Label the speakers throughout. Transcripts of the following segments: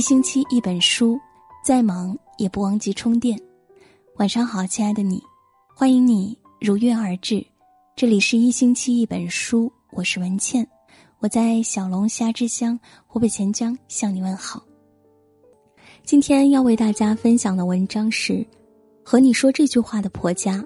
Speaker 1: 一星期一本书，再忙也不忘记充电。晚上好，亲爱的你，欢迎你如约而至。这里是一星期一本书，我是文倩，我在小龙虾之乡湖北潜江向你问好。今天要为大家分享的文章是《和你说这句话的婆家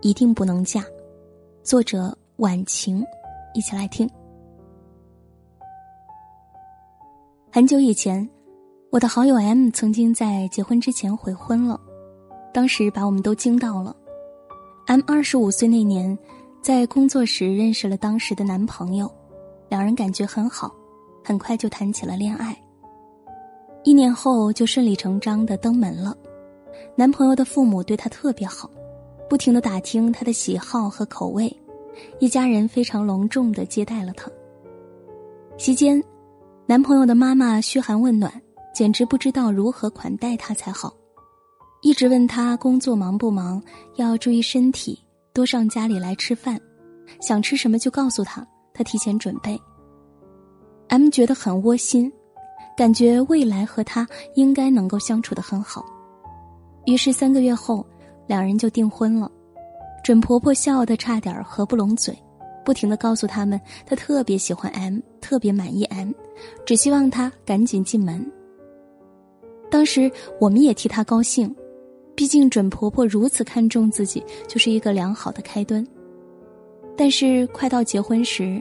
Speaker 1: 一定不能嫁》，作者晚晴，一起来听。很久以前。我的好友 M 曾经在结婚之前悔婚了，当时把我们都惊到了。M 二十五岁那年，在工作时认识了当时的男朋友，两人感觉很好，很快就谈起了恋爱。一年后就顺理成章的登门了，男朋友的父母对他特别好，不停的打听他的喜好和口味，一家人非常隆重的接待了他。席间，男朋友的妈妈嘘寒问暖。简直不知道如何款待他才好，一直问他工作忙不忙，要注意身体，多上家里来吃饭，想吃什么就告诉他，他提前准备。M 觉得很窝心，感觉未来和他应该能够相处的很好，于是三个月后，两人就订婚了。准婆婆笑得差点合不拢嘴，不停的告诉他们，她特别喜欢 M，特别满意 M，只希望他赶紧进门。当时我们也替她高兴，毕竟准婆婆如此看重自己，就是一个良好的开端。但是快到结婚时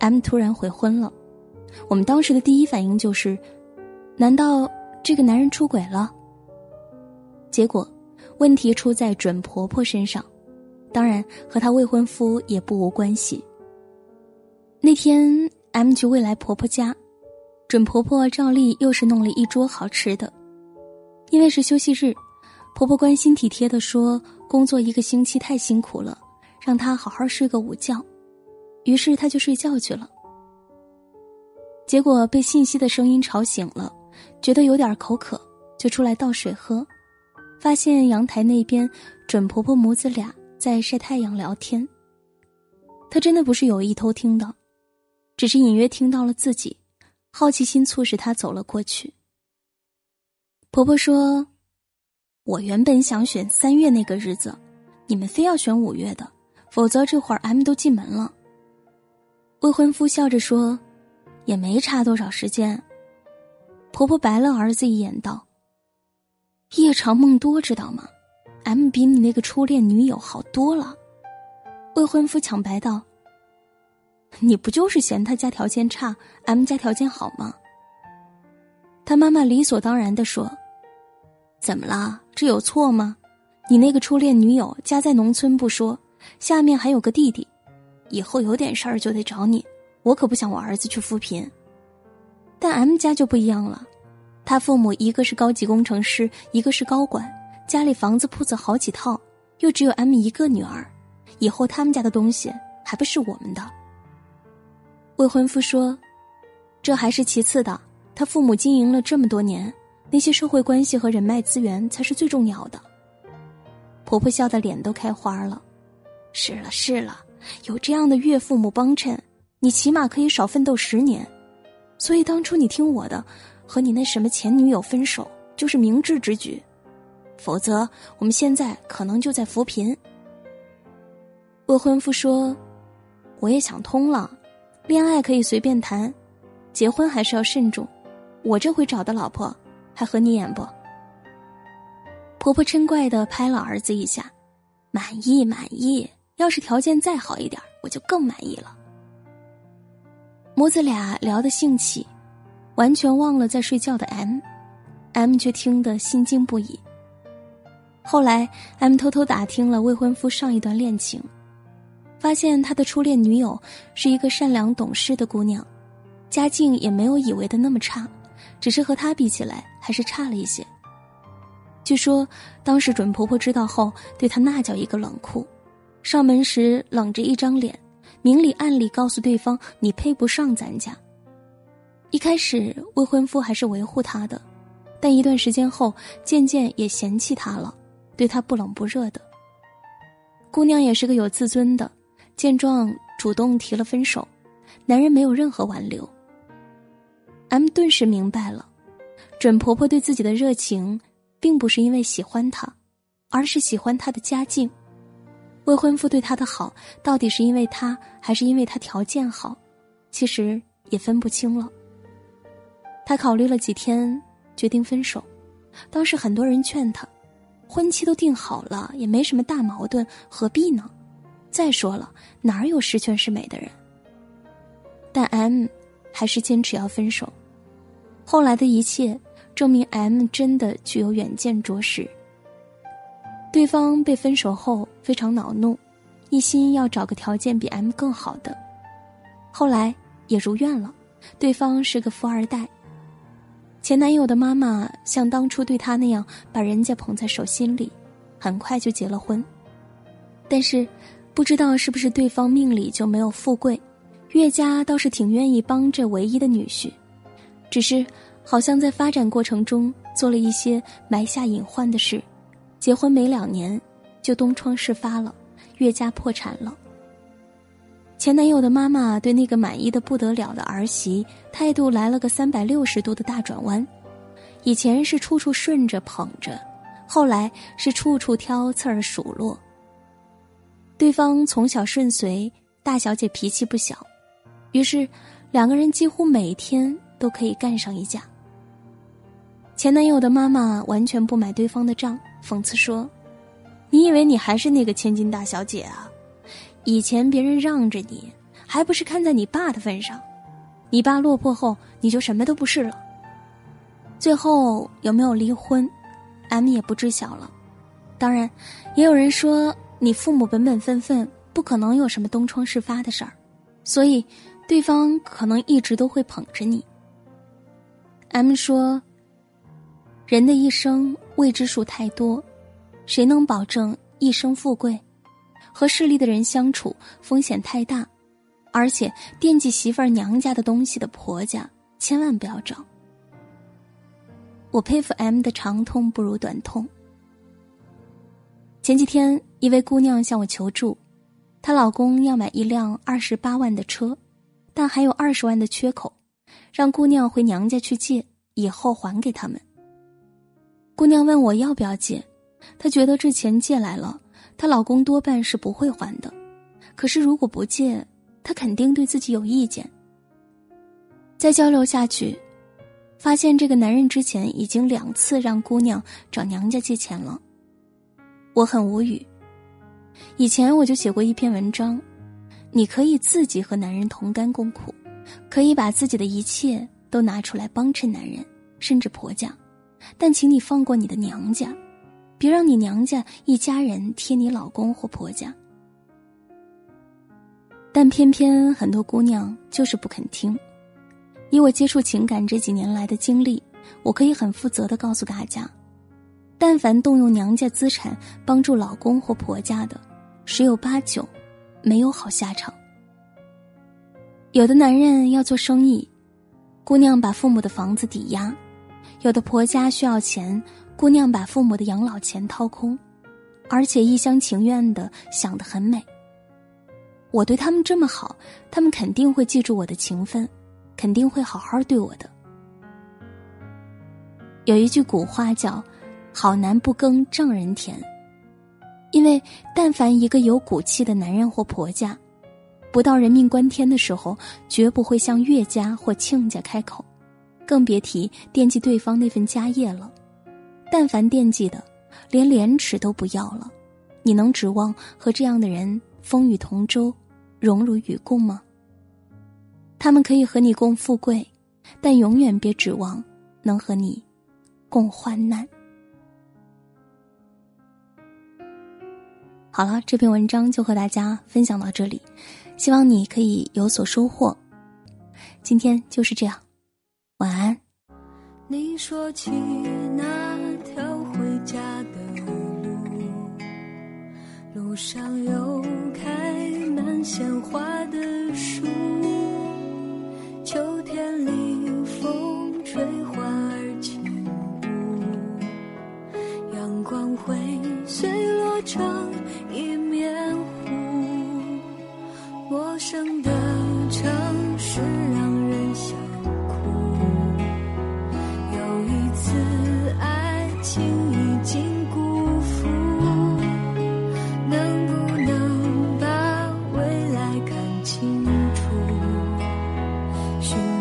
Speaker 1: ，M 突然悔婚了。我们当时的第一反应就是：难道这个男人出轨了？结果问题出在准婆婆身上，当然和她未婚夫也不无关系。那天 M 去未来婆婆家。准婆婆照例又是弄了一桌好吃的，因为是休息日，婆婆关心体贴的说：“工作一个星期太辛苦了，让她好好睡个午觉。”于是她就睡觉去了。结果被信息的声音吵醒了，觉得有点口渴，就出来倒水喝，发现阳台那边准婆婆母子俩在晒太阳聊天。她真的不是有意偷听的，只是隐约听到了自己。好奇心促使她走了过去。婆婆说：“我原本想选三月那个日子，你们非要选五月的，否则这会儿 M 都进门了。”未婚夫笑着说：“也没差多少时间。”婆婆白了儿子一眼，道：“夜长梦多，知道吗？M 比你那个初恋女友好多了。”未婚夫抢白道。你不就是嫌他家条件差，M 家条件好吗？他妈妈理所当然的说：“怎么了？这有错吗？你那个初恋女友家在农村不说，下面还有个弟弟，以后有点事儿就得找你。我可不想我儿子去扶贫。但 M 家就不一样了，他父母一个是高级工程师，一个是高管，家里房子铺子好几套，又只有 M 一个女儿，以后他们家的东西还不是我们的。”未婚夫说：“这还是其次的，他父母经营了这么多年，那些社会关系和人脉资源才是最重要的。”婆婆笑得脸都开花了：“是了是了，有这样的岳父母帮衬，你起码可以少奋斗十年。所以当初你听我的，和你那什么前女友分手就是明智之举，否则我们现在可能就在扶贫。”未婚夫说：“我也想通了。”恋爱可以随便谈，结婚还是要慎重。我这回找的老婆还合你眼不？婆婆嗔怪的拍了儿子一下，满意满意。要是条件再好一点，我就更满意了。母子俩聊得兴起，完全忘了在睡觉的 M，M 却听得心惊不已。后来 M 偷偷打听了未婚夫上一段恋情。发现他的初恋女友是一个善良懂事的姑娘，家境也没有以为的那么差，只是和他比起来还是差了一些。据说当时准婆婆知道后，对她那叫一个冷酷，上门时冷着一张脸，明里暗里告诉对方你配不上咱家。一开始未婚夫还是维护她的，但一段时间后渐渐也嫌弃她了，对她不冷不热的。姑娘也是个有自尊的。见状，主动提了分手，男人没有任何挽留。M 顿时明白了，准婆婆对自己的热情，并不是因为喜欢她，而是喜欢她的家境。未婚夫对她的好，到底是因为她，还是因为她条件好？其实也分不清了。她考虑了几天，决定分手。当时很多人劝她，婚期都定好了，也没什么大矛盾，何必呢？再说了，哪有十全十美的人？但 M 还是坚持要分手。后来的一切证明，M 真的具有远见卓识。对方被分手后非常恼怒，一心要找个条件比 M 更好的。后来也如愿了，对方是个富二代。前男友的妈妈像当初对他那样把人家捧在手心里，很快就结了婚。但是，不知道是不是对方命里就没有富贵，岳家倒是挺愿意帮这唯一的女婿，只是好像在发展过程中做了一些埋下隐患的事。结婚没两年，就东窗事发了，岳家破产了。前男友的妈妈对那个满意的不得了的儿媳态度来了个三百六十度的大转弯，以前是处处顺着捧着，后来是处处挑刺儿数落。对方从小顺遂，大小姐脾气不小，于是两个人几乎每天都可以干上一架。前男友的妈妈完全不买对方的账。讽刺说：“你以为你还是那个千金大小姐啊？以前别人让着你，还不是看在你爸的份上？你爸落魄后，你就什么都不是了。最后有没有离婚，M 也不知晓了。当然，也有人说你父母本本分分，不可能有什么东窗事发的事儿，所以对方可能一直都会捧着你。”M 说：“人的一生。”未知数太多，谁能保证一生富贵？和势利的人相处风险太大，而且惦记媳妇娘家的东西的婆家千万不要找。我佩服 M 的长痛不如短痛。前几天，一位姑娘向我求助，她老公要买一辆二十八万的车，但还有二十万的缺口，让姑娘回娘家去借，以后还给他们。姑娘问我要不要借，她觉得这钱借来了，她老公多半是不会还的。可是如果不借，她肯定对自己有意见。再交流下去，发现这个男人之前已经两次让姑娘找娘家借钱了。我很无语。以前我就写过一篇文章，你可以自己和男人同甘共苦，可以把自己的一切都拿出来帮衬男人，甚至婆家。但请你放过你的娘家，别让你娘家一家人贴你老公或婆家。但偏偏很多姑娘就是不肯听。以我接触情感这几年来的经历，我可以很负责的告诉大家：，但凡动用娘家资产帮助老公或婆家的，十有八九没有好下场。有的男人要做生意，姑娘把父母的房子抵押。有的婆家需要钱，姑娘把父母的养老钱掏空，而且一厢情愿的想得很美。我对他们这么好，他们肯定会记住我的情分，肯定会好好对我的。有一句古话叫“好男不耕丈人田”，因为但凡一个有骨气的男人或婆家，不到人命关天的时候，绝不会向岳家或亲家开口。更别提惦记对方那份家业了，但凡惦记的，连廉耻都不要了。你能指望和这样的人风雨同舟，荣辱与共吗？他们可以和你共富贵，但永远别指望能和你共患难。好了，这篇文章就和大家分享到这里，希望你可以有所收获。今天就是这样。晚安。
Speaker 2: 你说起那条回家的路，路上有开满鲜花的树，秋天里风吹花儿轻舞，阳光会碎落成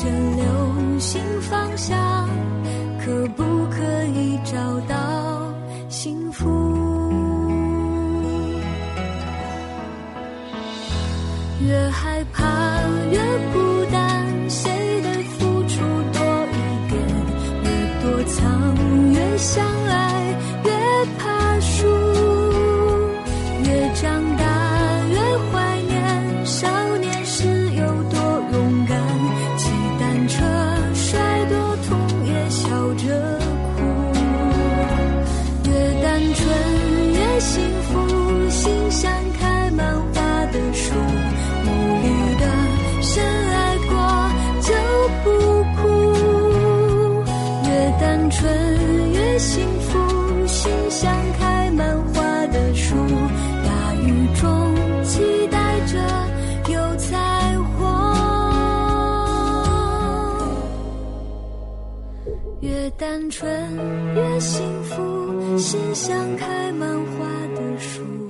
Speaker 2: 这流星方向可不可以找到幸福？越害怕像开满花的树大雨中期待着有彩虹。越单纯越幸福心像开满花的树。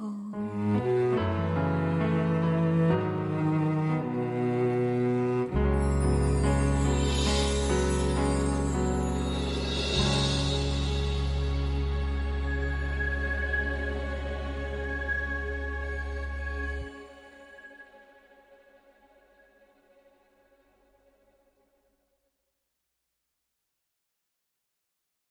Speaker 2: 后。